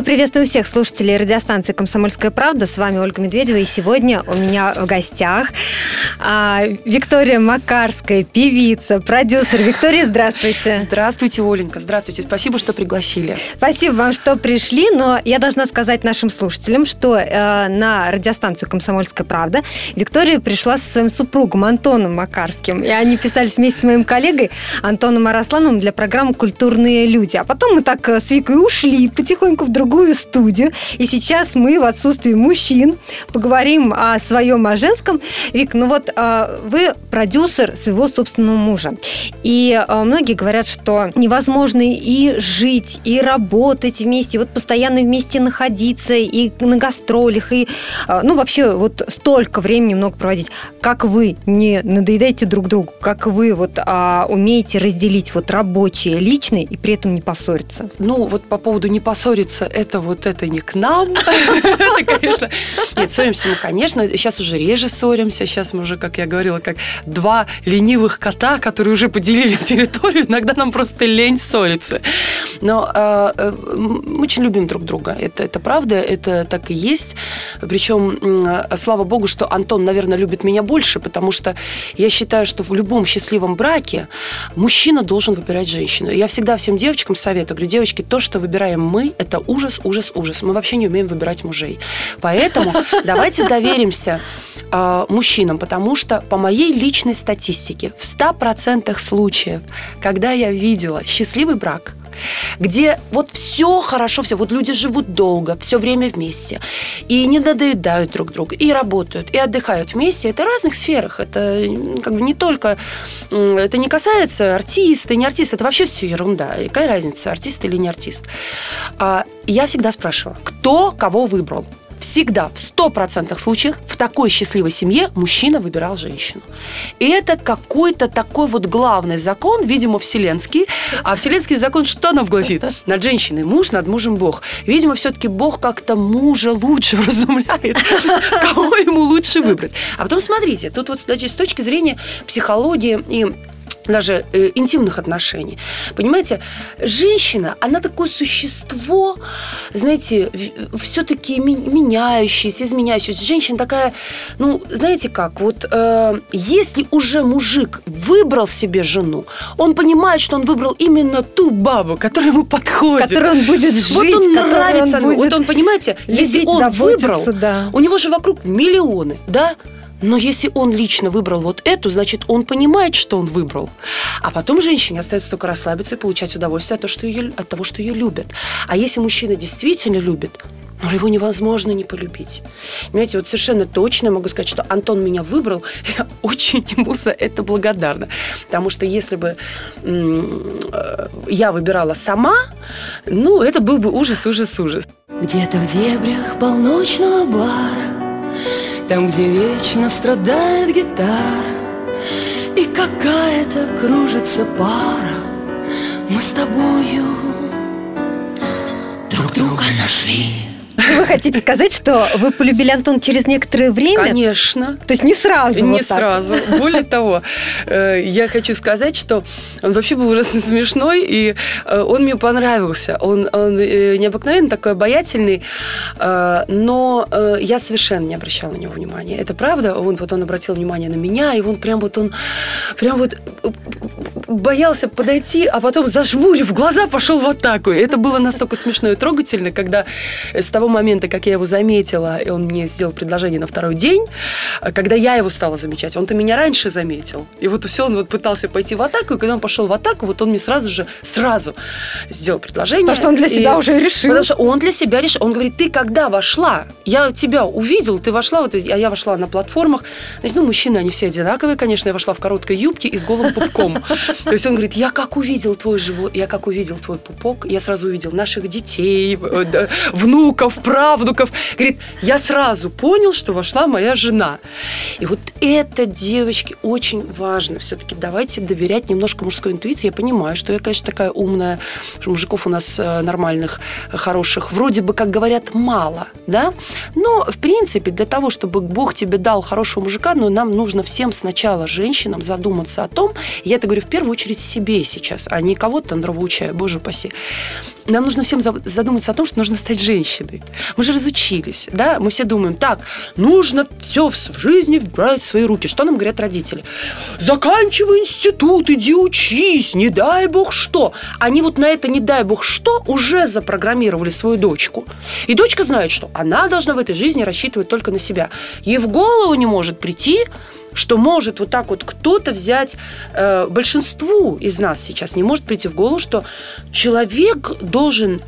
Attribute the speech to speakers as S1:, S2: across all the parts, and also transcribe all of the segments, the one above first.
S1: Мы приветствуем всех слушателей радиостанции «Комсомольская правда». С вами Ольга Медведева. И сегодня у меня в гостях а, Виктория Макарская, певица, продюсер. Виктория, здравствуйте.
S2: Здравствуйте, Оленька. Здравствуйте. Спасибо, что пригласили.
S1: Спасибо вам, что пришли. Но я должна сказать нашим слушателям, что э, на радиостанцию «Комсомольская правда» Виктория пришла со своим супругом Антоном Макарским. И они писались вместе с моим коллегой Антоном Араслановым для программы «Культурные люди». А потом мы так э, с Викой ушли потихоньку в другую студию. И сейчас мы в отсутствии мужчин поговорим о своем, о женском. Вик, ну вот а, вы продюсер своего собственного мужа. И а, многие говорят, что невозможно и жить, и работать вместе, вот постоянно вместе находиться, и на гастролях, и а, ну вообще вот столько времени много проводить. Как вы не надоедаете друг другу? Как вы вот умеете разделить вот рабочее, личное и при этом не поссориться?
S2: Ну вот по поводу не поссориться, это вот это не к нам. Конечно. Нет, ссоримся мы, конечно. Сейчас уже реже ссоримся. Сейчас мы уже, как я говорила, как два ленивых кота, которые уже поделили территорию. Иногда нам просто лень ссориться. Но э, э, мы очень любим друг друга. Это, это правда, это так и есть. Причем, э, слава богу, что Антон, наверное, любит меня больше, потому что я считаю, что в любом счастливом браке мужчина должен выбирать женщину. Я всегда всем девочкам советую, говорю, девочки, то, что выбираем мы, это ужас, ужас, ужас. Мы вообще не умеем выбирать мужей. Поэтому давайте доверимся э, мужчинам, потому что по моей личной статистике в 100% случаев, когда я видела счастливый брак, где вот все хорошо, все, вот люди живут долго, все время вместе, и не надоедают друг другу, и работают, и отдыхают вместе. Это в разных сферах, это как бы не только, это не касается артиста, не артиста, это вообще все ерунда. И какая разница, артист или не артист? А, я всегда спрашивала, кто кого выбрал? Всегда, в 100% случаях, в такой счастливой семье мужчина выбирал женщину. И это какой-то такой вот главный закон, видимо, вселенский. А вселенский закон что нам гласит? Над женщиной муж, над мужем Бог. Видимо, все-таки Бог как-то мужа лучше вразумляет, кого ему лучше выбрать. А потом смотрите, тут вот значит, с точки зрения психологии и даже э, интимных отношений. Понимаете, женщина, она такое существо, знаете, все-таки меняющееся, изменяющееся. Женщина такая, ну, знаете как, вот э, если уже мужик выбрал себе жену, он понимает, что он выбрал именно ту бабу, которая ему подходит.
S1: Которой он будет жить. Вот
S2: он нравится. Он будет вот он, понимаете, если он выбрал, да. у него же вокруг миллионы, да, но если он лично выбрал вот эту, значит, он понимает, что он выбрал. А потом женщине остается только расслабиться и получать удовольствие от того, что ее, от того, что ее любят. А если мужчина действительно любит, но его невозможно не полюбить. Понимаете, вот совершенно точно могу сказать, что Антон меня выбрал, я очень ему за это благодарна. Потому что если бы э, я выбирала сама, ну, это был бы ужас, ужас, ужас.
S3: Где-то в дебрях полночного бара там, где вечно страдает гитара И какая-то кружится пара Мы с тобою друг друга нашли
S1: вы хотите сказать, что вы полюбили Антон через некоторое время?
S2: Конечно.
S1: То есть не сразу?
S2: Не
S1: вот
S2: сразу. Более того, э, я хочу сказать, что он вообще был ужасно смешной, и э, он мне понравился. Он, он э, необыкновенно такой обаятельный, но я совершенно не обращала на него внимания. Это правда. Он, вот он обратил внимание на меня, и он прям вот он прям вот боялся подойти, а потом зажмурив глаза пошел в атаку. И это было настолько смешно и трогательно, когда с того момента, как я его заметила, и он мне сделал предложение на второй день, когда я его стала замечать, он-то меня раньше заметил. И вот все, он вот пытался пойти в атаку, и когда он пошел в атаку, вот он мне сразу же, сразу сделал предложение.
S1: Потому что он для себя уже решил.
S2: Потому что он для себя решил. Он говорит, ты когда вошла, я тебя увидел, ты вошла, вот, а я вошла на платформах. Значит, ну, мужчины, они все одинаковые, конечно, я вошла в короткой юбке и с голым пупком. То есть он говорит, я как увидел твой живот, я как увидел твой пупок, я сразу увидел наших детей, э, внуков, правнуков. Говорит, я сразу понял, что вошла моя жена. И вот это, девочки, очень важно. Все-таки давайте доверять немножко мужской интуиции. Я понимаю, что я, конечно, такая умная, что мужиков у нас э, нормальных, хороших, вроде бы, как говорят, мало, да? Но, в принципе, для того, чтобы Бог тебе дал хорошего мужика, ну, нам нужно всем сначала, женщинам, задуматься о том, я это говорю в первую очередь себе сейчас, а не кого-то нравоучаю, боже упаси, нам нужно всем задуматься о том, что нужно стать женщиной. Мы же разучились, да? Мы все думаем, так, нужно все в жизни брать в свои руки. Что нам говорят родители? Заканчивай институт, иди учись, не дай бог что. Они вот на это не дай бог что уже запрограммировали свою дочку. И дочка знает, что она должна в этой жизни рассчитывать только на себя. Ей в голову не может прийти, что может вот так вот кто-то взять, э, большинству из нас сейчас не может прийти в голову, что человек должен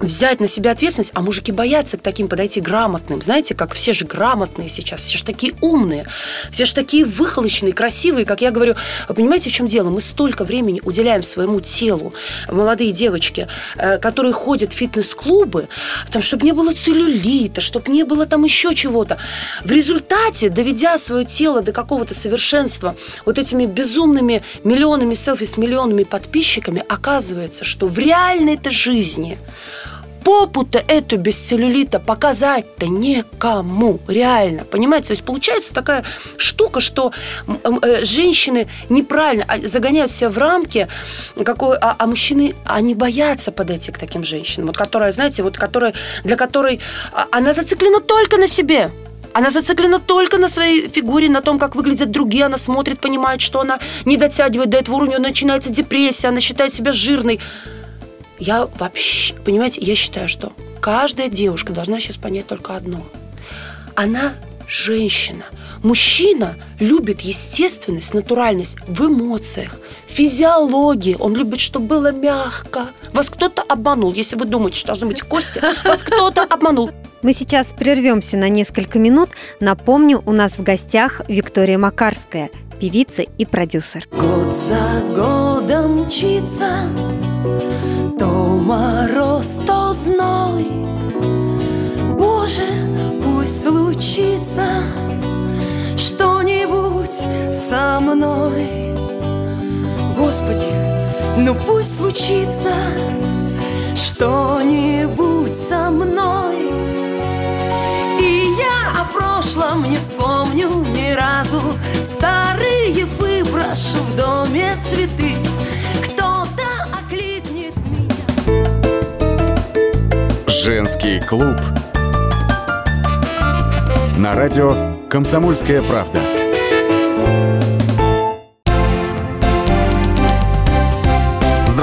S2: взять на себя ответственность, а мужики боятся к таким подойти грамотным. Знаете, как все же грамотные сейчас, все же такие умные, все же такие выхолоченные, красивые, как я говорю. Вы понимаете, в чем дело? Мы столько времени уделяем своему телу, молодые девочки, э, которые ходят в фитнес-клубы, там, чтобы не было целлюлита, чтобы не было там еще чего-то. В результате, доведя свое тело до какого-то совершенства, вот этими безумными миллионами селфи с миллионами подписчиками, оказывается, что в реальной-то жизни попу-то эту без целлюлита показать-то некому, реально, понимаете? То есть получается такая штука, что э, женщины неправильно а, загоняют себя в рамки, какой, а, а мужчины, они боятся подойти к таким женщинам, вот которая, знаете, вот которая, для которой а, она зациклена только на себе, она зациклена только на своей фигуре, на том, как выглядят другие. Она смотрит, понимает, что она не дотягивает до этого уровня, начинается депрессия, она считает себя жирной. Я вообще, понимаете, я считаю, что каждая девушка должна сейчас понять только одно. Она женщина. Мужчина любит естественность, натуральность в эмоциях, физиологии. Он любит, чтобы было мягко. Вас кто-то обманул. Если вы думаете, что должны быть кости, вас кто-то обманул.
S1: Мы сейчас прервемся на несколько минут. Напомню, у нас в гостях Виктория Макарская, певица и продюсер.
S3: Год за годом мчится мороз, то зной Боже, пусть случится что-нибудь со мной Господи, ну пусть случится что-нибудь со мной о прошлом не вспомню ни разу Старые выброшу в доме цветы
S4: Женский клуб. На радио «Комсомольская правда».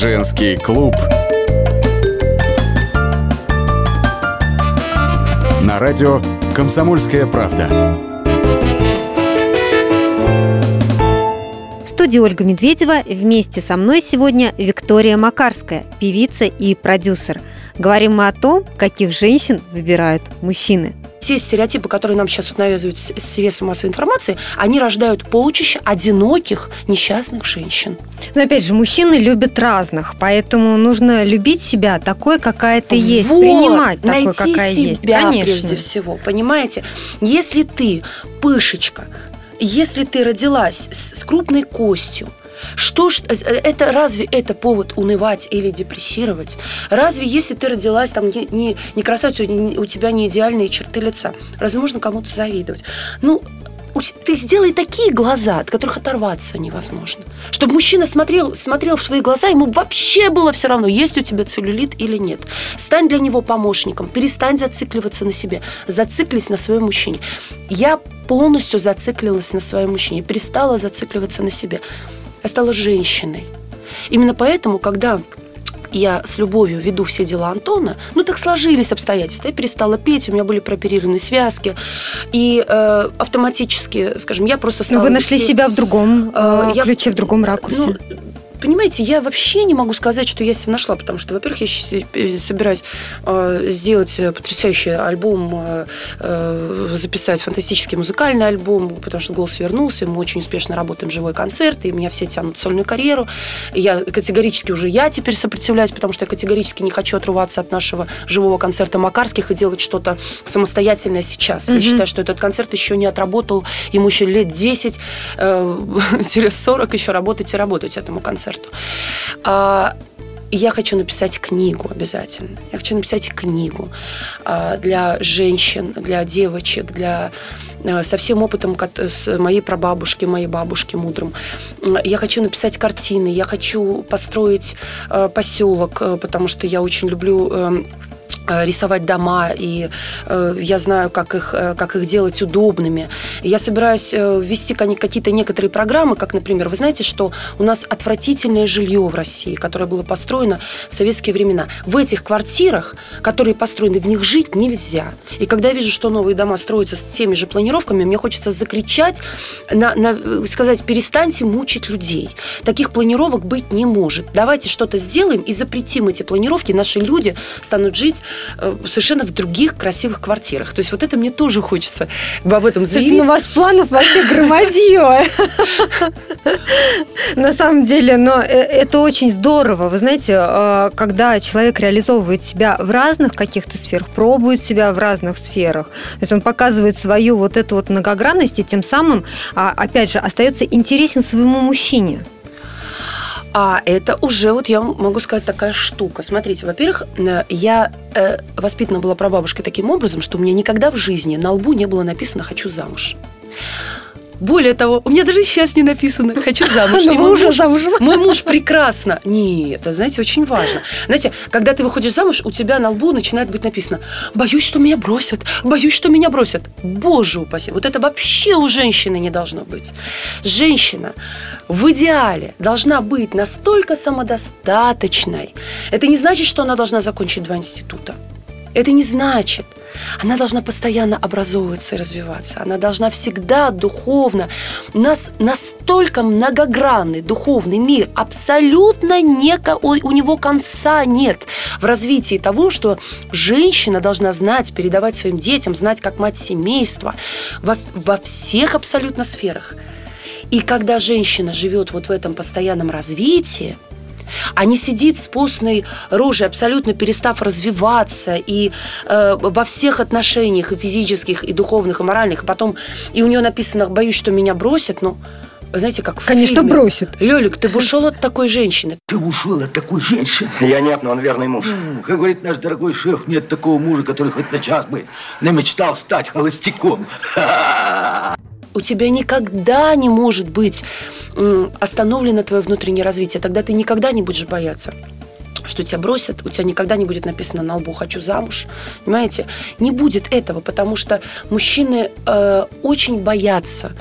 S4: Женский клуб на радио «Комсомольская правда».
S1: В студии Ольга Медведева. Вместе со мной сегодня Виктория Макарская, певица и продюсер. Говорим мы о том, каких женщин выбирают мужчины
S2: те стереотипы, которые нам сейчас вот навязывают средства массовой информации, они рождают полчища одиноких, несчастных женщин.
S1: Но опять же, мужчины любят разных, поэтому нужно любить себя такой, какая ты есть, вот, принимать такой,
S2: найти
S1: какая
S2: себя
S1: есть.
S2: Конечно. прежде всего, понимаете? Если ты пышечка, если ты родилась с крупной костью, что ж, э, это разве это повод унывать или депрессировать? Разве если ты родилась там не, не, не красавица, у тебя не идеальные черты лица, разве можно кому-то завидовать? Ну, ты сделай такие глаза, от которых оторваться невозможно. Чтобы мужчина смотрел, смотрел в твои глаза, ему вообще было все равно, есть у тебя целлюлит или нет. Стань для него помощником, перестань зацикливаться на себе, зациклись на своем мужчине. Я полностью зациклилась на своем мужчине, перестала зацикливаться на себе я стала женщиной. Именно поэтому, когда я с любовью веду все дела Антона, ну так сложились обстоятельства. Я перестала петь, у меня были прооперированы связки, и э, автоматически, скажем, я просто стала.
S1: Но вы нашли
S2: вести-
S1: себя в другом
S2: Э,
S1: э,
S2: я-
S1: ключе, в другом ракурсе.
S2: Ну, Понимаете, я вообще не могу сказать, что я себя нашла, потому что, во-первых, я э, собираюсь э, сделать э, потрясающий альбом, э, э, записать фантастический музыкальный альбом, потому что голос вернулся, мы очень успешно работаем живой концерт, и меня все тянут в сольную карьеру. И я категорически уже я теперь сопротивляюсь, потому что я категорически не хочу отрываться от нашего живого концерта Макарских и делать что-то самостоятельное сейчас. Я считаю, что этот концерт еще не отработал, ему еще лет 10, э, 40 еще работать и работать этому концерту. А, я хочу написать книгу обязательно. Я хочу написать книгу а, для женщин, для девочек, для э, со всем опытом с моей прабабушки, моей бабушки мудрым. Я хочу написать картины, я хочу построить э, поселок, э, потому что я очень люблю эм, рисовать дома, и э, я знаю, как их, э, как их делать удобными. Я собираюсь э, какие-то некоторые программы, как, например, вы знаете, что у нас отвратительное жилье в России, которое было построено в советские времена. В этих квартирах, которые построены, в них жить нельзя. И когда я вижу, что новые дома строятся с теми же планировками, мне хочется закричать, на, на- э, сказать, перестаньте мучить людей. Таких планировок быть не может. Давайте что-то сделаем и запретим эти планировки. Наши люди станут жить э, совершенно в других красивых квартирах. То есть вот это мне тоже хочется об этом
S1: Слушайте,
S2: заявить.
S1: ну у вас планов вообще громадье. На самом деле, но э, это очень здорово. Вы знаете, э, когда человек реализовывает себя в разных каких-то сферах, пробует себя в разных сферах, то есть он показывает свою вот эту вот многогранность, и тем самым, а, опять же, остается интересен своему мужчине.
S2: А это уже, вот я могу сказать, такая штука. Смотрите, во-первых, э, я э, воспитана была прабабушкой таким образом, что у меня никогда в жизни на лбу не было написано «хочу замуж». Более того, у меня даже сейчас не написано «хочу замуж».
S1: Но вы уже
S2: муж-
S1: замужем.
S2: Мой муж прекрасно. Нет, это, знаете, очень важно. Знаете, когда ты выходишь замуж, у тебя на лбу начинает быть написано «боюсь, что меня бросят, боюсь, что меня бросят». Боже упаси, вот это вообще у женщины не должно быть. Женщина в идеале должна быть настолько самодостаточной. Это не значит, что она должна закончить два института. Это не значит. Она должна постоянно образовываться и развиваться. Она должна всегда духовно. У нас настолько многогранный духовный мир, абсолютно не, ко- у, у него конца нет в развитии того, что женщина должна знать, передавать своим детям, знать как мать семейства во, во всех абсолютно сферах. И когда женщина живет вот в этом постоянном развитии, а не сидит с постной рожей, абсолютно перестав развиваться и э, во всех отношениях, и физических, и духовных, и моральных, и потом, и у нее написано «боюсь, что меня бросят», ну, вы знаете, как в
S1: Конечно,
S2: фильме.
S1: бросит.
S2: Лёлик, ты бы ушел от такой женщины.
S5: Ты ушел от такой женщины.
S6: Я нет, но он верный муж.
S5: М, Как говорит наш дорогой шеф, нет такого мужа, который хоть на час бы намечтал стать холостяком.
S2: у тебя никогда не может быть остановлено твое внутреннее развитие. Тогда ты никогда не будешь бояться что тебя бросят, у тебя никогда не будет написано на лбу «хочу замуж». Понимаете? Не будет этого, потому что мужчины э, очень боятся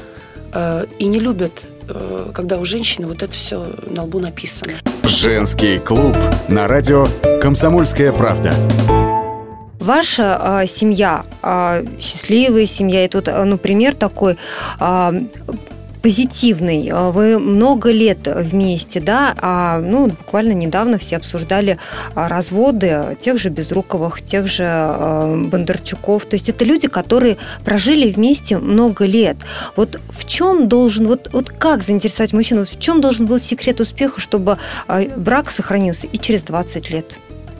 S2: э, и не любят, э, когда у женщины вот это все на лбу написано.
S4: Женский клуб на радио «Комсомольская правда».
S1: Ваша а, семья, а, счастливая семья, и тут, а, ну, пример такой а, позитивный. А, Вы много лет вместе, да, а, ну, буквально недавно все обсуждали а, разводы тех же Безруковых, тех же а, Бондарчуков. То есть это люди, которые прожили вместе много лет. Вот в чем должен, вот, вот как заинтересовать мужчину, вот в чем должен был секрет успеха, чтобы брак сохранился и через 20 лет?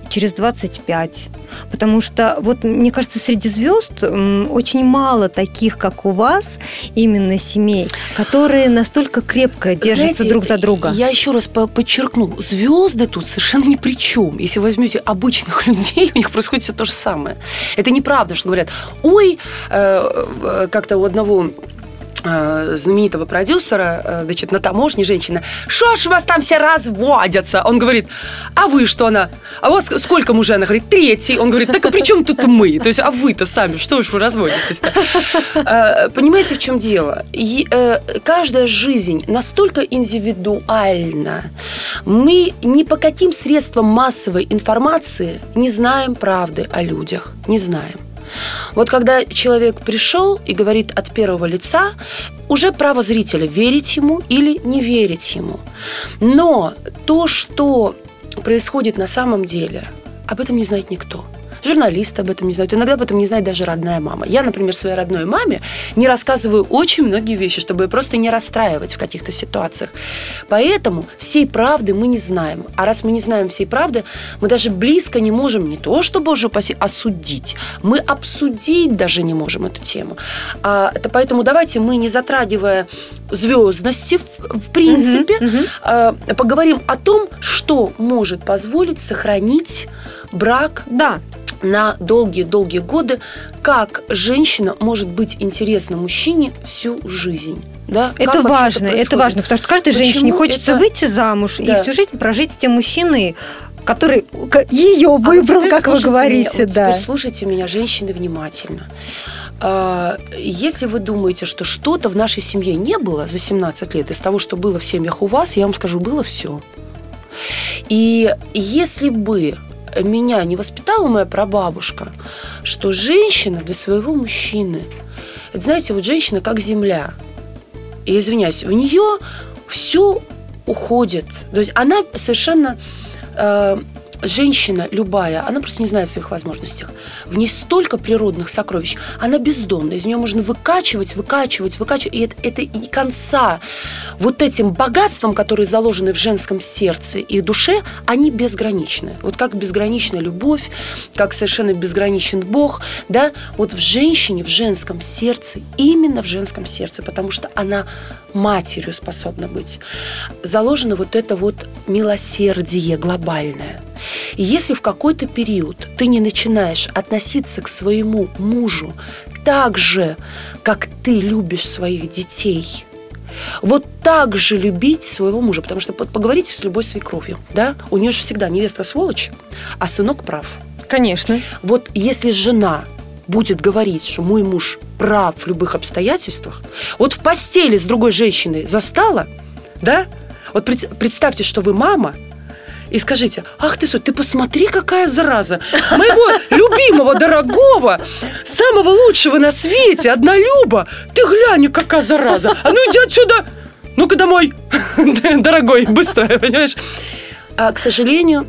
S1: Через 25. Потому что, вот, мне кажется, среди звезд очень мало таких, как у вас, именно семей, которые настолько крепко держатся
S2: Знаете,
S1: друг за друга.
S2: Я еще раз по- подчеркну, звезды тут совершенно ни при чем. Если возьмете обычных людей, у них происходит все то же самое. Это неправда, что говорят, ой, э, э, как-то у одного знаменитого продюсера, э, значит, на таможне женщина, что ж вас там все разводятся? Он говорит, а вы что она? А у вас сколько мужей? Она говорит, третий. Он говорит, так а при чем тут мы? То есть, а вы-то сами, что ж вы разводитесь-то? Э, Понимаете, в чем дело? Э, Каждая жизнь настолько индивидуальна. Мы ни по каким средствам массовой информации не знаем правды о людях. Не знаем. Вот когда человек пришел и говорит от первого лица, уже право зрителя верить ему или не верить ему. Но то, что происходит на самом деле, об этом не знает никто. Журналисты об этом не знают. Иногда об этом не знает даже родная мама. Я, например, своей родной маме не рассказываю очень многие вещи, чтобы ее просто не расстраивать в каких-то ситуациях. Поэтому всей правды мы не знаем. А раз мы не знаем всей правды, мы даже близко не можем не то, что, боже упаси, осудить. Мы обсудить даже не можем эту тему. А, это поэтому давайте мы, не затрагивая звездности, в, в принципе, а, поговорим о том, что может позволить сохранить брак
S1: Да,
S2: на долгие-долгие годы, как женщина может быть интересна мужчине всю жизнь. Да?
S1: Это важно, это
S2: происходит?
S1: важно, потому что каждой
S2: Почему
S1: женщине хочется
S2: это-
S1: выйти замуж
S2: Да.
S1: и всю жизнь прожить с тем мужчиной, который ее
S2: А вот
S1: выбрал, как вы говорите,
S2: меня, вот
S1: да.
S2: Теперь слушайте меня, женщины, внимательно. А, Если вы думаете, что что-то в нашей семье не было за 17 лет, из того, что было в семьях у вас, я вам скажу, было все. И если бы меня не воспитала моя прабабушка, что женщина для своего мужчины, это, знаете, вот женщина как земля. И извиняюсь, в нее все уходит. То есть она совершенно э, женщина любая, она просто не знает о своих возможностях. В ней столько природных сокровищ. Она бездонная. Из нее можно выкачивать, выкачивать, выкачивать. И это, это и конца вот этим богатством, которые заложены в женском сердце и душе, они безграничны. Вот как безгранична любовь, как совершенно безграничен Бог, да, вот в женщине, в женском сердце, именно в женском сердце, потому что она матерью способна быть, заложено вот это вот милосердие глобальное. И если в какой-то период ты не начинаешь относиться к своему мужу так же, как ты любишь своих детей, вот так же любить своего мужа, потому что по- поговорите с любой свекровью, да, у нее же всегда невеста сволочь, а сынок прав.
S1: Конечно.
S2: Вот если жена будет говорить, что мой муж прав в любых обстоятельствах, вот в постели с другой женщиной застала, да? Вот пред- представьте, что вы мама, и скажите, ах ты, Сонь, ты посмотри, какая зараза. Моего любимого, дорогого, самого лучшего на свете, однолюба. Ты глянь, какая зараза. А ну иди отсюда. Ну-ка домой, дорогой, быстро, понимаешь? А, к сожалению,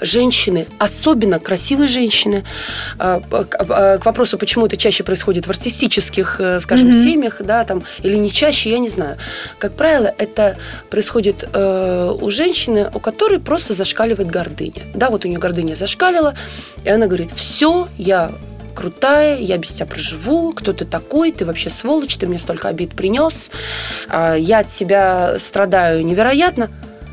S2: женщины, особенно красивые женщины, а, к а, к вопросу, почему это чаще происходит в артистических, э, скажем,
S1: Мгм.
S2: семьях, да, там, или не чаще, я не знаю. Как правило, это происходит э, у женщины, у которой просто зашкаливает гордыня. Да, вот у нее гордыня зашкалила, и она говорит, все, я крутая, я без тебя проживу, кто ты такой, ты вообще сволочь, ты мне столько обид принес, а, я от тебя страдаю невероятно.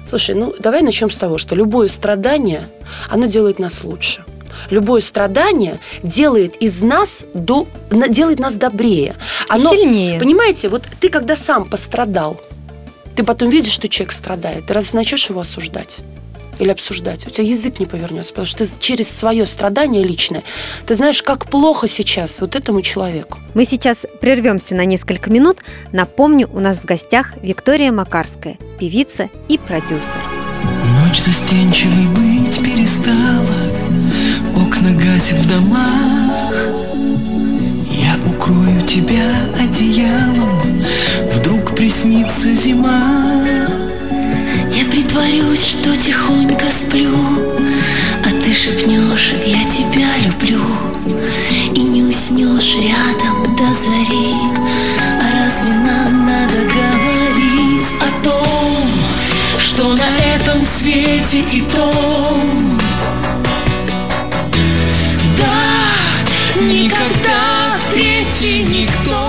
S2: Слушай, ну давай начнем с того, что любое страдание, оно делает нас лучше. Любое страдание делает из нас до, делает нас добрее. Оно,
S1: сильнее.
S2: Понимаете, вот ты когда сам пострадал, ты потом видишь, что человек страдает, ты разве начнешь его осуждать? Или обсуждать. У тебя язык не повернется, потому что ты через свое страдание личное, ты знаешь, как плохо сейчас вот этому человеку.
S1: Мы сейчас прервемся на несколько минут. Напомню, у нас в гостях Виктория Макарская, певица и продюсер.
S6: Ночь застенчивой быть перестала Окна гасит в домах Я укрою тебя одеялом Вдруг приснится зима
S7: притворюсь, что тихонько сплю, а ты шепнешь, я тебя люблю, и не уснешь рядом до зари. А разве нам надо говорить о том,
S6: Что на этом свете и том? Да, никогда третий никто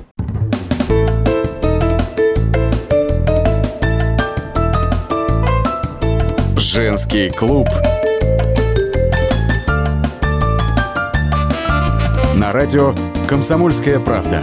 S4: Женский клуб. На радио «Комсомольская правда».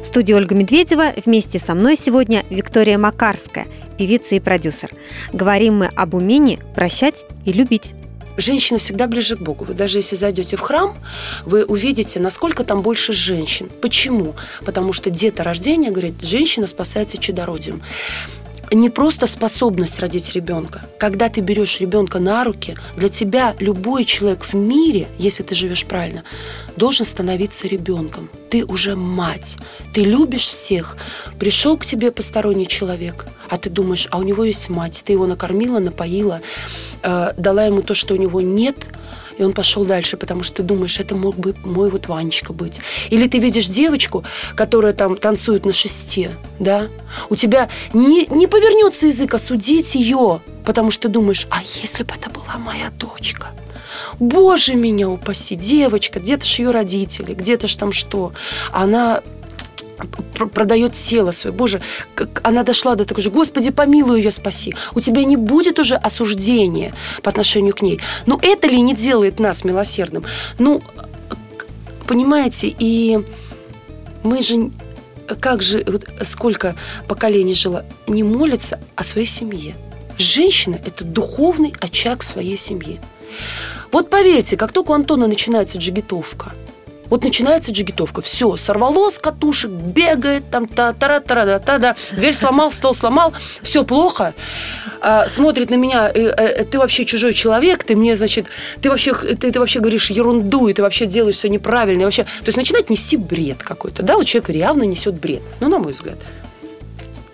S1: В студии Ольга Медведева. Вместе со мной сегодня Виктория Макарская, певица и продюсер. Говорим мы об умении прощать и любить.
S2: Женщина всегда ближе к Богу. Вы даже если зайдете в храм, вы увидите, насколько там больше женщин. Почему? Потому что деторождение, говорит, женщина спасается чадородием не просто способность родить ребенка. Когда ты берешь ребенка на руки, для тебя любой человек в мире, если ты живешь правильно, должен становиться ребенком. Ты уже мать, ты любишь всех. Пришел к тебе посторонний человек, а ты думаешь, а у него есть мать, ты его накормила, напоила, э, дала ему то, что у него нет – и он пошел дальше, потому что ты думаешь, это мог бы мой вот Ванечка быть. Или ты видишь девочку, которая там танцует на шесте, да, у тебя не, не повернется язык осудить ее, потому что думаешь, а если бы это была моя дочка? Боже меня упаси, девочка, где-то ж ее родители, где-то ж там что. Она продает тело свое. Боже, как она дошла до такой же, Господи, помилуй ее, спаси. У тебя не будет уже осуждения по отношению к ней. Но это ли не делает нас милосердным? Ну, понимаете, и мы же как же, вот сколько поколений жило, не молится о своей семье. Женщина – это духовный очаг своей семьи. Вот поверьте, как только у Антона начинается джигитовка – вот начинается джигитовка. Все, сорвало с катушек, бегает, там та тара тара да та да дверь сломал, стол сломал, все плохо. А, смотрит на меня, э, э, ты вообще чужой человек, ты мне, значит, ты вообще, ты, ты вообще говоришь ерунду, и ты вообще делаешь все неправильно. И вообще, то есть начинает нести бред какой-то. Да, вот человек явно несет бред. Ну, на мой взгляд.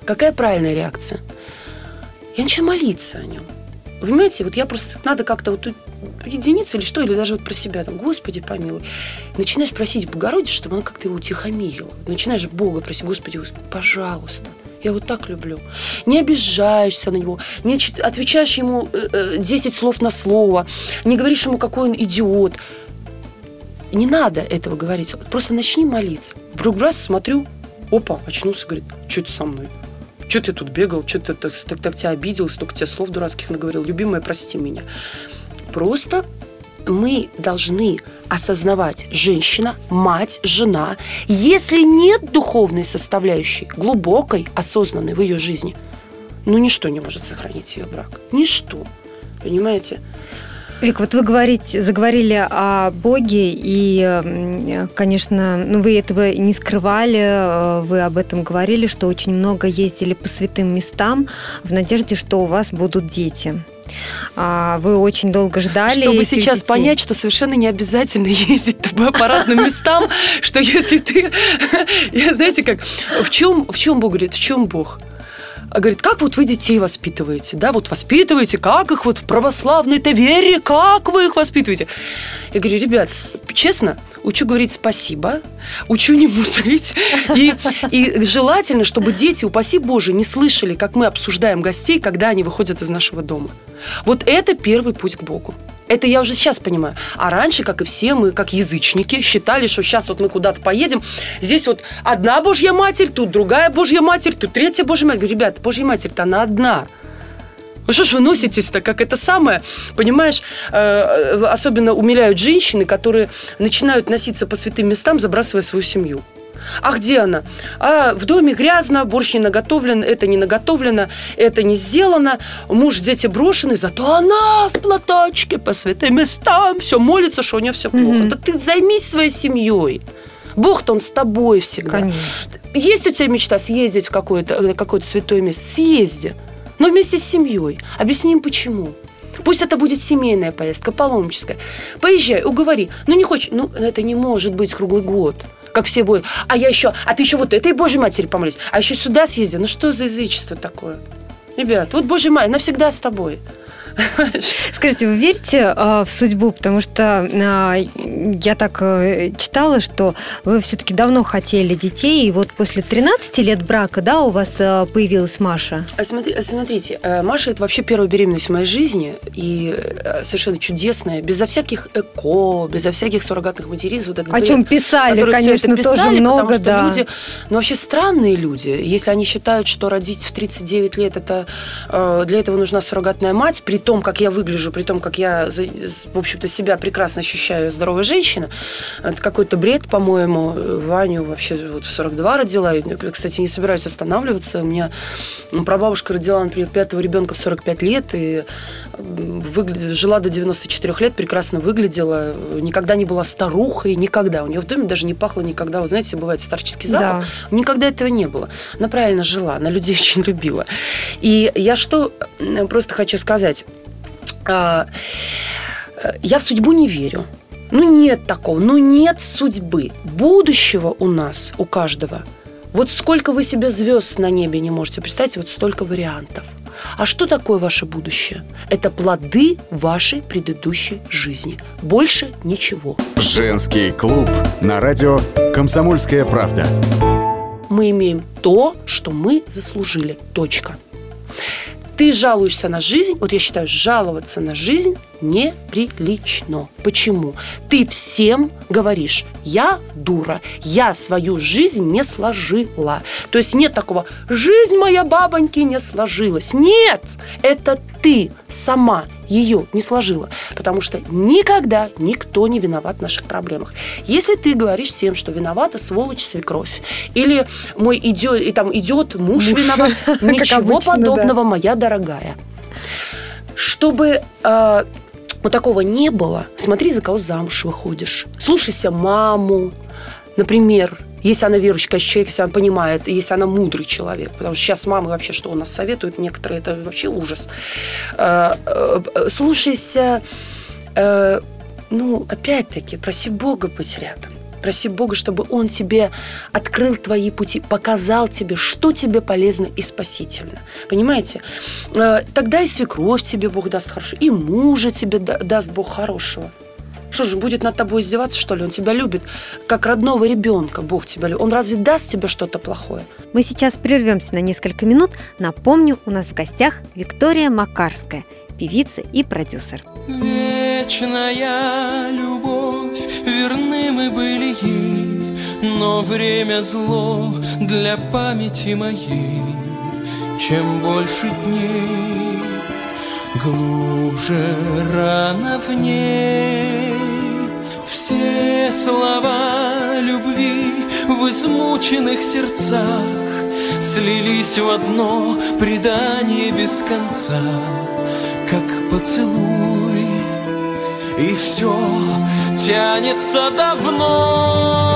S2: Какая правильная реакция? Я начинаю молиться о нем. Понимаете, вот я просто надо как-то вот единица или что, или даже вот про себя, там, Господи помилуй. Начинаешь просить Богородицу, чтобы она как-то его утихомирила. Начинаешь Бога просить, Господи, пожалуйста, я вот так люблю. Не обижаешься на него, не отвечаешь ему э, 10 э, слов на слово, не говоришь ему, какой он идиот. Не надо этого говорить. Просто начни молиться. Вдруг раз смотрю, опа, очнулся, говорит, что это со мной? Что ты тут бегал? Что ты так, так, так тебя обидел? Столько тебе слов дурацких наговорил. Любимая, прости меня. Просто мы должны осознавать женщина, мать, жена, если нет духовной составляющей, глубокой, осознанной в ее жизни, ну ничто не может сохранить ее брак. Ничто. Понимаете?
S1: Вик, вот вы говорите, заговорили о Боге, и, конечно, ну, вы этого не скрывали, э, вы об этом говорили, что очень много ездили по святым местам в надежде, что у вас будут дети. А, вы очень долго ждали.
S2: Чтобы сейчас детей. понять, что совершенно не обязательно ездить по разным местам, что если ты, знаете как, в чем, в чем Бог говорит, в чем Бог? А говорит, как вот вы детей воспитываете, да, вот воспитываете, как их вот в православной-то вере, как вы их воспитываете? Я говорю, ребят, честно, учу говорить спасибо, учу не мусорить. И, и желательно, чтобы дети, упаси Боже, не слышали, как мы обсуждаем гостей, когда они выходят из нашего дома. Вот это первый путь к Богу. Это я уже сейчас понимаю. А раньше, как и все, мы, как язычники, считали, что сейчас вот мы куда-то поедем, здесь вот одна Божья Матерь, тут другая Божья Матерь, тут третья Божья Матерь. Говорю, ребята, Божья Матерь-то она одна. Ну что ж вы носитесь-то, как это самое, понимаешь, э, особенно умиляют женщины, которые начинают носиться по святым местам, забрасывая свою семью. А где она? А в доме грязно, борщ не наготовлен, это не наготовлено, это не сделано, муж, дети брошены, зато она в платочке по святым местам, все молится, что у нее все плохо. Mm-hmm. Да ты займись своей семьей. Бог-то он с тобой всегда.
S1: Конечно.
S2: Есть у тебя мечта съездить в какое-то какое святое место? Съезди. Но вместе с семьей. Объясни им почему. Пусть это будет семейная поездка, паломническая. Поезжай, уговори. Ну, не хочешь. Ну, это не может быть круглый год. Как все будут. А я еще, а ты еще вот этой Божьей Матери помолись, а еще сюда съезди. Ну что за язычество такое? Ребят, вот Божья Матерь навсегда с тобой.
S1: Скажите, вы верите э, в судьбу? Потому что э, я так э, читала, что вы все-таки давно хотели детей, и вот после 13 лет брака, да, у вас э, появилась Маша?
S2: А смотри- а Смотрите, Маша это вообще первая беременность в моей жизни, и э, совершенно чудесная, безо всяких эко, безо всяких суррогатных материнств. Вот этот
S1: О
S2: бред,
S1: чем писали, конечно,
S2: это
S1: тоже
S2: писали,
S1: много,
S2: потому что
S1: да.
S2: люди, ну вообще странные люди, если они считают, что родить в 39 лет это э, для этого нужна суррогатная мать, при том, как я выгляжу, при том, как я, в общем-то, себя прекрасно ощущаю здоровая женщина, это какой-то бред, по-моему. Ваню вообще вот в 42 родила. И, кстати, не собираюсь останавливаться. У меня м, прабабушка родила, например, пятого ребенка в 45 лет и м, выгля- жила до 94 лет, прекрасно выглядела, никогда не была старухой, никогда. У нее в доме даже не пахло никогда, вы знаете, бывает старческий запах. Никогда этого не было. Она правильно жила, она людей очень любила. И я что просто хочу сказать. А, э, Я в судьбу не верю. Ну, нет такого. Ну, нет судьбы. Будущего у нас, у каждого. Вот сколько вы себе звезд на небе не можете представить, вот столько вариантов. А что такое ваше будущее? Это плоды вашей предыдущей жизни. Больше ничего.
S4: Женский клуб на радио «Комсомольская правда».
S2: мы имеем то, что мы заслужили. Точка. Ты жалуешься на жизнь, вот я считаю, жаловаться на жизнь неприлично. Почему? Ты всем говоришь, я дура, я свою жизнь не сложила. То есть нет такого, жизнь моя бабоньки не сложилась. Нет, это ты сама ее не сложила. Потому что никогда никто не виноват в наших проблемах. Если ты говоришь всем, что виновата сволочь свекровь, или мой идет, и там идет муж,
S1: Муж.
S2: виноват, ничего
S1: обычно, да.
S2: подобного, моя дорогая. Чтобы э, вот такого не было, смотри, за кого замуж выходишь. Слушайся маму, например, если она верующий человек, если она понимает, если она мудрый человек. Потому что сейчас мамы вообще что у нас советуют некоторые, это вообще ужас. Э, э, Слушайся, э, ну, опять-таки, проси Бога быть рядом. Проси Бога, чтобы Он тебе открыл твои пути, показал тебе, что тебе полезно и спасительно. Понимаете? Тогда и свекровь тебе Бог даст хорошо, и мужа тебе да- даст Бог хорошего. Что же, будет над тобой издеваться, что ли? Он тебя любит, как родного ребенка Бог тебя любит. Он разве даст тебе что-то плохое?
S1: Мы сейчас прервемся на несколько минут. Напомню, у нас в гостях Виктория Макарская, певица и продюсер.
S6: Вечная любовь, верны мы были ей, Но время зло для памяти моей. Чем больше дней, глубже рана в ней. Все слова любви в измученных сердцах Слились в одно предание без конца, Как поцелуй и все тянется давно.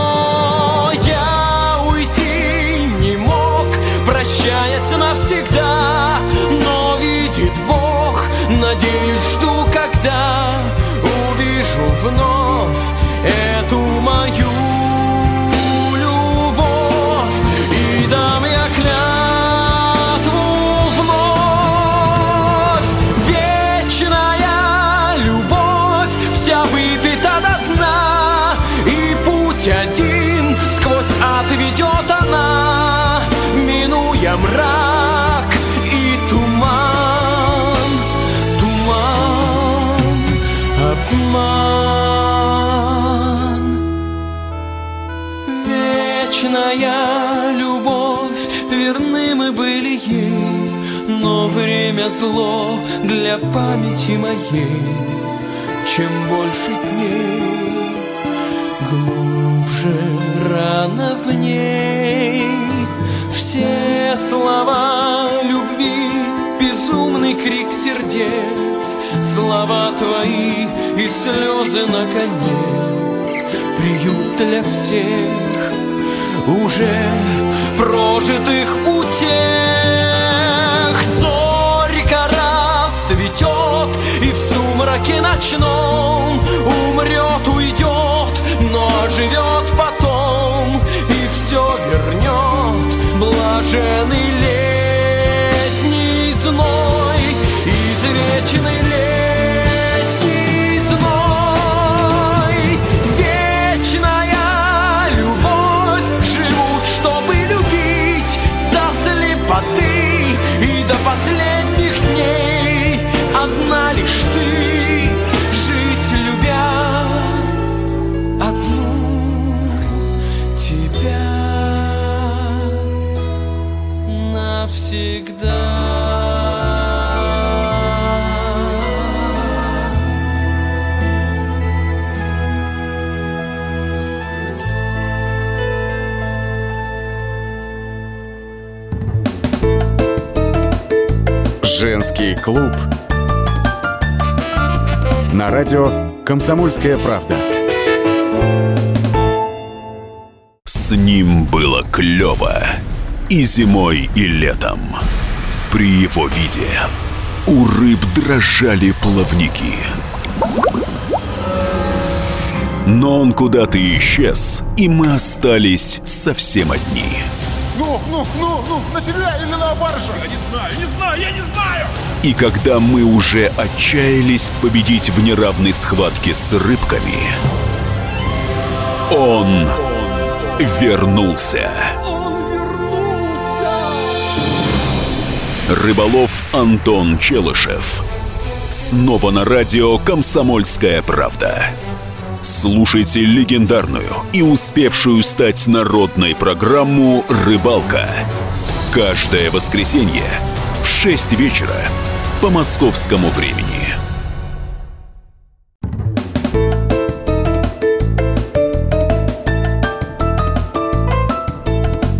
S6: Вечная любовь, верны мы были ей, но время зло для памяти моей. Чем больше дней, глубже рана в ней. Все слова любви, безумный крик сердец, слова твои и слезы наконец, приют для всех уже прожитых утех. Зорь гора цветет, и в сумраке ночном умрет, уйдет, но живет потом
S3: и все вернет блаженный
S4: Женский клуб. На радио «Комсомольская правда».
S8: С ним было клево и зимой, и летом. При его виде у рыб дрожали плавники. Но он куда-то исчез, и мы остались совсем одни.
S9: Ну, ну, ну, ну, на себя или на баржу? Я не знаю, не знаю, я не знаю!
S8: И когда мы уже отчаялись победить в неравной схватке с рыбками, он вернулся. Рыболов Антон Челышев. Снова на радио «Комсомольская правда». Слушайте легендарную и успевшую стать народной программу «Рыбалка». Каждое воскресенье в 6 вечера по московскому времени.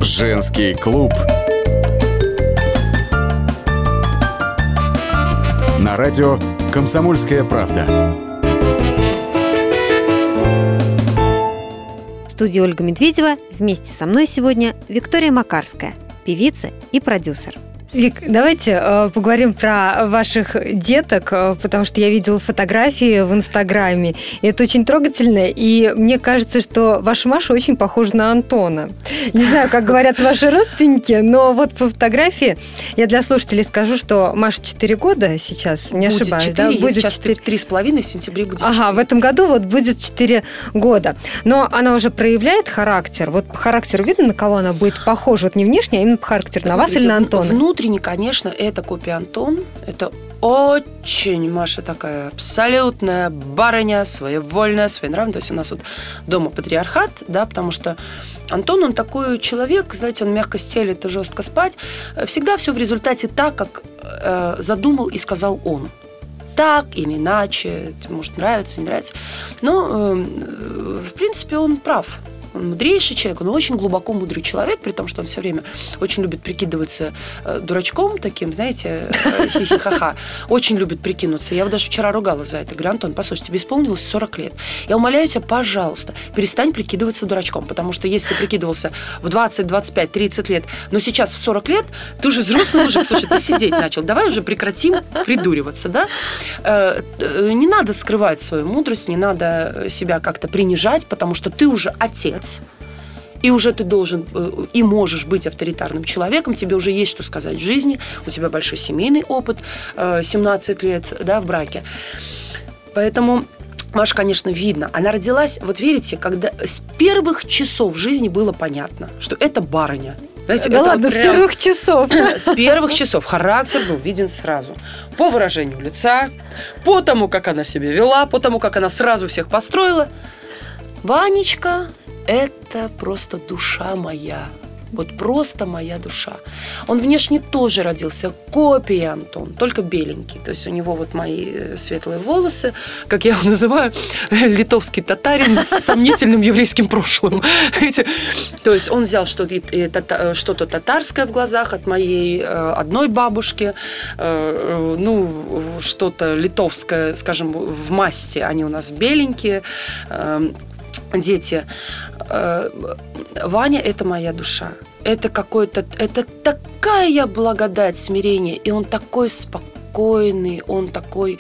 S4: Женский клуб. Радио «Комсомольская правда».
S1: В студии Ольга Медведева. Вместе со мной сегодня Виктория Макарская, певица и продюсер. Вик, давайте э, поговорим про ваших деток, э, потому что я видела фотографии в Инстаграме, и это очень трогательно, и мне кажется, что ваша Маша очень похожа на Антона. Не знаю, как говорят ваши родственники, но вот по фотографии я для слушателей скажу, что Маша 4 года сейчас, не
S2: Будет
S1: ошибаюсь,
S2: 4,
S1: да?
S2: ей сейчас три с половиной, в сентябре будет
S1: Ага, в этом году вот будет 4 года. Но она уже проявляет характер. Вот по характеру видно, на кого она будет похожа. Вот не внешне, а именно по характеру. На вас или на Антона?
S2: Внутренне, конечно, это копия Антон. Это очень Маша такая абсолютная барыня, своевольная, своенравная. То есть у нас вот дома патриархат, да, потому что Антон, он такой человек, знаете, он мягко стелит и жестко спать. Всегда все в результате так, как э, задумал и сказал он. Так или иначе, может нравится, не нравится. Но, э, в принципе, он прав. Он мудрейший человек, он очень глубоко мудрый человек, при том, что он все время очень любит прикидываться э, дурачком таким, знаете, э, хихихаха. Очень любит прикинуться. Я его даже вчера ругала за это. Говорю, Антон, послушай, тебе исполнилось 40 лет. Я умоляю тебя, пожалуйста, перестань прикидываться дурачком, потому что если ты прикидывался в 20, 25, 30 лет, но сейчас в 40 лет, ты уже взрослый мужик, слушай, ты сидеть начал. Давай уже прекратим придуриваться, да? Э, Не надо скрывать свою мудрость, не надо себя как-то принижать, потому что ты уже отец, и уже ты должен э, и можешь быть авторитарным человеком, тебе уже есть что сказать в жизни, у тебя большой семейный опыт, э, 17 лет да, в браке. Поэтому Маша, конечно, видно. Она родилась, вот видите, когда с первых часов жизни было понятно, что это барыня. Знаете,
S1: Да ладно,
S2: вот
S1: с
S2: прям-
S1: первых часов.
S2: С первых часов характер был виден сразу. По выражению лица, по тому, как она себя вела, по тому, как она сразу всех построила. Ванечка – это просто душа моя. Вот просто моя душа. Он внешне тоже родился копия Антон, только беленький. То есть у него вот мои э, светлые волосы, как я его называю, литовский татарин с сомнительным еврейским прошлым. То есть он взял что-то тата- что-то татарское в глазах от моей э, одной бабушки, э, э, ну, что-то литовское, скажем, в масти. Они у нас беленькие, э, дети. Э, Ваня – это моя душа. Это какой-то, это такая благодать, смирение, и он такой спокойный, он такой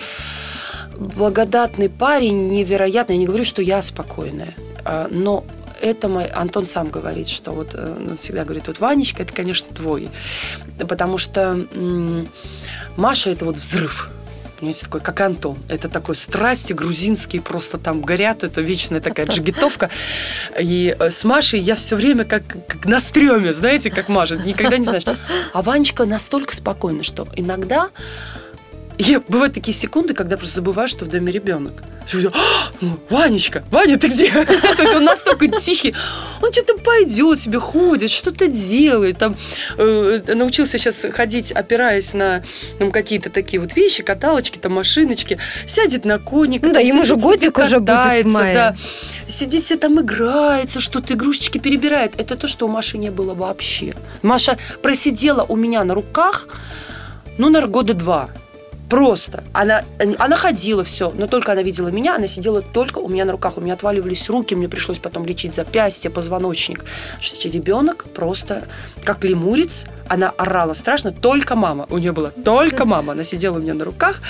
S2: благодатный парень, невероятный. Я не говорю, что я спокойная, а, но это мой Антон сам говорит, что вот э, он всегда говорит, вот Ванечка, это, конечно, твой. Потому что Маша это вот взрыв. Понимаете, такой, как Антон. Это такой страсти грузинские просто там горят. Это вечная такая джигитовка. И э, с Машей я все время как, как на стреме, знаете, как Маша. Никогда не знаешь. А Ванечка настолько спокойна, что иногда и бывают такие секунды, когда просто забываешь, что в доме ребенок. «А, Ванечка, Ваня, ты где? То есть он настолько тихий, он что-то пойдет себе, ходит, что-то делает, там э, научился сейчас ходить, опираясь на какие-то такие вот вещи, каталочки, там машиночки, сядет на коник,
S1: ну, да, ему же годик уже будет
S2: да, сидит себе там играется, что-то игрушечки перебирает. Это то, что у Маши не было вообще. Маша просидела у меня на руках, ну, наверное, года два. Просто. Она, она ходила все, но только она видела меня, она сидела только у меня на руках. У меня отваливались руки, мне пришлось потом лечить запястье, позвоночник. Что ребенок просто как лемурец, она орала страшно, только мама. У нее была только мама. Она сидела у меня на руках.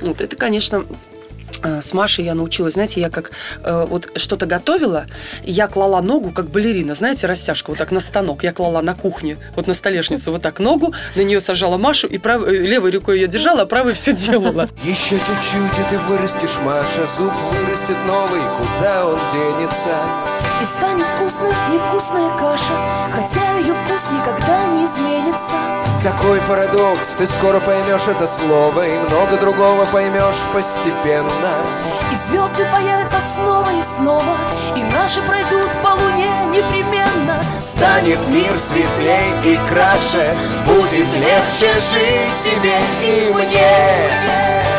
S2: Вот это, конечно, Э, с Машей я научилась, знаете, я как э, вот что-то готовила, я клала ногу, как балерина, знаете, растяжка, вот так на станок. Я клала на кухне, вот на столешницу, вот так ногу, на нее сажала Машу, и прав... Э, левой рукой ее держала, а правой все делала.
S10: Еще чуть-чуть, и ты вырастешь, Маша, зуб вырастет новый, куда он денется?
S3: И станет вкусной невкусная каша, хотя ее вкус никогда не изменится.
S10: Такой парадокс, ты скоро поймешь это слово, и много другого поймешь постепенно.
S3: И звезды появятся снова и снова И наши пройдут по луне непременно
S10: Станет мир светлей и краше Будет легче жить тебе и мне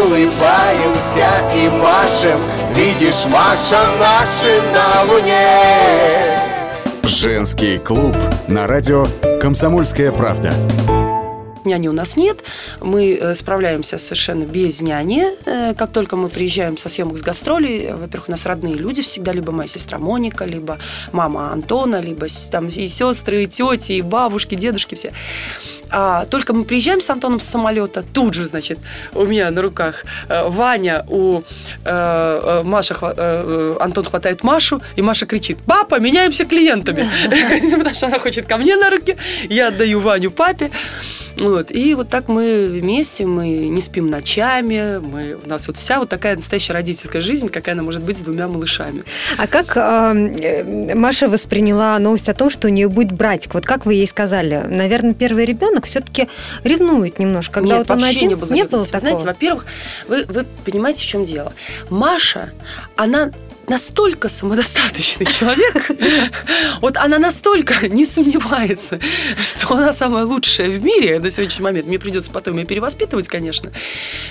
S10: Улыбаемся и машем Видишь, Маша нашим на луне
S4: Женский клуб на радио «Комсомольская правда».
S2: Няни у нас нет, мы э, справляемся совершенно без няни. Э, как только мы приезжаем со съемок с гастролей, во-первых, у нас родные люди всегда, либо моя сестра Моника, либо мама Антона, либо там и сестры, и тети, и бабушки, дедушки все. А только мы приезжаем с Антоном с самолета, тут же, значит, у меня на руках э, Ваня, у э, Маша, э, Антон хватает Машу, и Маша кричит, папа, меняемся клиентами. Потому что она хочет ко мне на руки, я отдаю Ваню папе. Вот. И вот так мы вместе, мы не спим ночами, мы, у нас вот вся вот такая настоящая родительская жизнь, какая она может быть с двумя малышами.
S1: А как э, Маша восприняла новость о том, что у нее будет братик? Вот как вы ей сказали? Наверное, первый ребенок все-таки ревнует немножко. Когда
S2: Нет,
S1: вот он
S2: вообще
S1: один,
S2: не было.
S1: Не было
S2: такого? Знаете, во-первых, вы, вы понимаете, в чем дело. Маша, она настолько самодостаточный человек, вот она настолько не сомневается, что она самая лучшая в мире на сегодняшний момент. Мне придется потом ее перевоспитывать, конечно,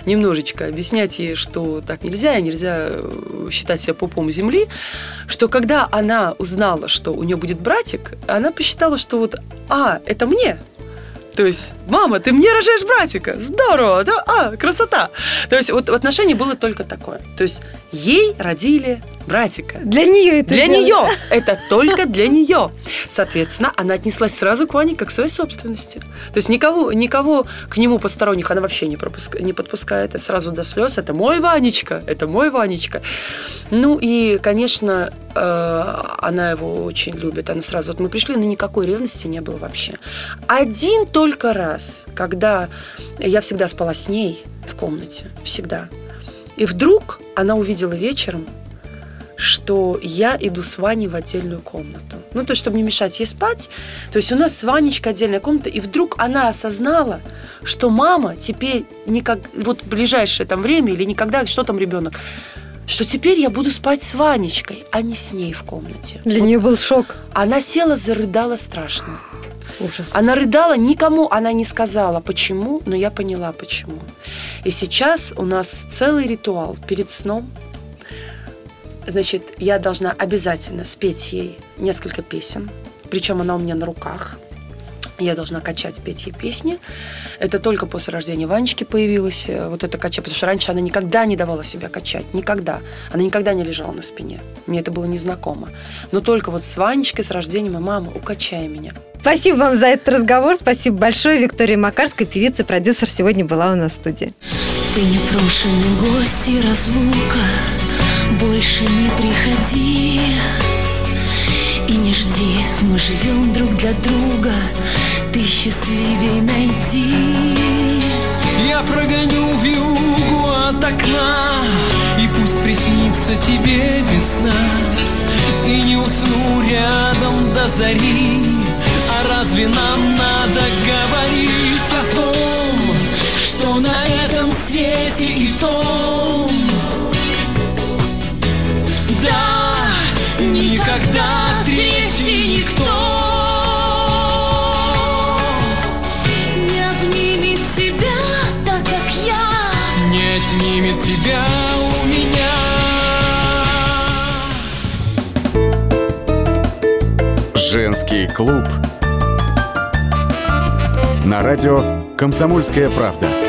S2: немножечко, объяснять ей, что так нельзя, и нельзя э, считать себя пупом земли, что когда она узнала, что у нее будет братик, она посчитала, что вот, а, это мне, то есть, мама, ты мне рожаешь братика. Здорово, да? А, красота. То есть, вот в отношении было только такое. То есть, ей родили братика.
S1: Для нее это
S2: Для
S1: делали.
S2: нее. Это только для нее. Соответственно, она отнеслась сразу к Ване как к своей собственности. То есть никого, никого к нему посторонних она вообще не, пропуска, не подпускает. Это сразу до слез. Это мой Ванечка. Это мой Ванечка. Ну и, конечно, э, она его очень любит. Она сразу... Вот мы пришли, но никакой ревности не было вообще. Один только раз, когда я всегда спала с ней в комнате. Всегда. И вдруг она увидела вечером, что я иду с Ваней в отдельную комнату. Ну, то есть, чтобы не мешать ей спать. То есть, у нас с Ванечкой отдельная комната, и вдруг она осознала, что мама теперь никак, вот в ближайшее там время или никогда, что там ребенок, что теперь я буду спать с Ванечкой, а не с ней в комнате.
S1: Для
S2: Вот
S1: нее был шок.
S2: Она села, зарыдала страшно.
S1: Ужас.
S2: Она рыдала, никому она не сказала, почему, но я поняла, почему. И сейчас у нас целый ритуал перед сном. Значит, я должна обязательно спеть ей несколько песен, причем она у меня на руках. Я должна качать, петь ей песни. Это только после рождения Ванечки появилась э, вот эта кача, потому что раньше она никогда не давала себя качать, никогда. Она никогда не лежала на спине. Мне это было незнакомо. Но только вот с Ванечкой, с рождением, и мама, укачай меня.
S1: Спасибо вам за этот разговор. Спасибо большое. Виктория Макарская, певица, продюсер, сегодня была у нас в студии.
S7: Ты непрошенный гость и разлука Больше не приходи И не жди, мы живем друг для друга Ты счастливей найди.
S6: Я прогоню вьюгу от окна И пусть приснится тебе весна. И не усну рядом до зари А разве нам надо говорить о том Что на этом свете и том никогда третий никто
S7: Не обнимет тебя так, как я
S6: Не отнимет тебя у меня
S4: Женский клуб. На радио «Комсомольская правда».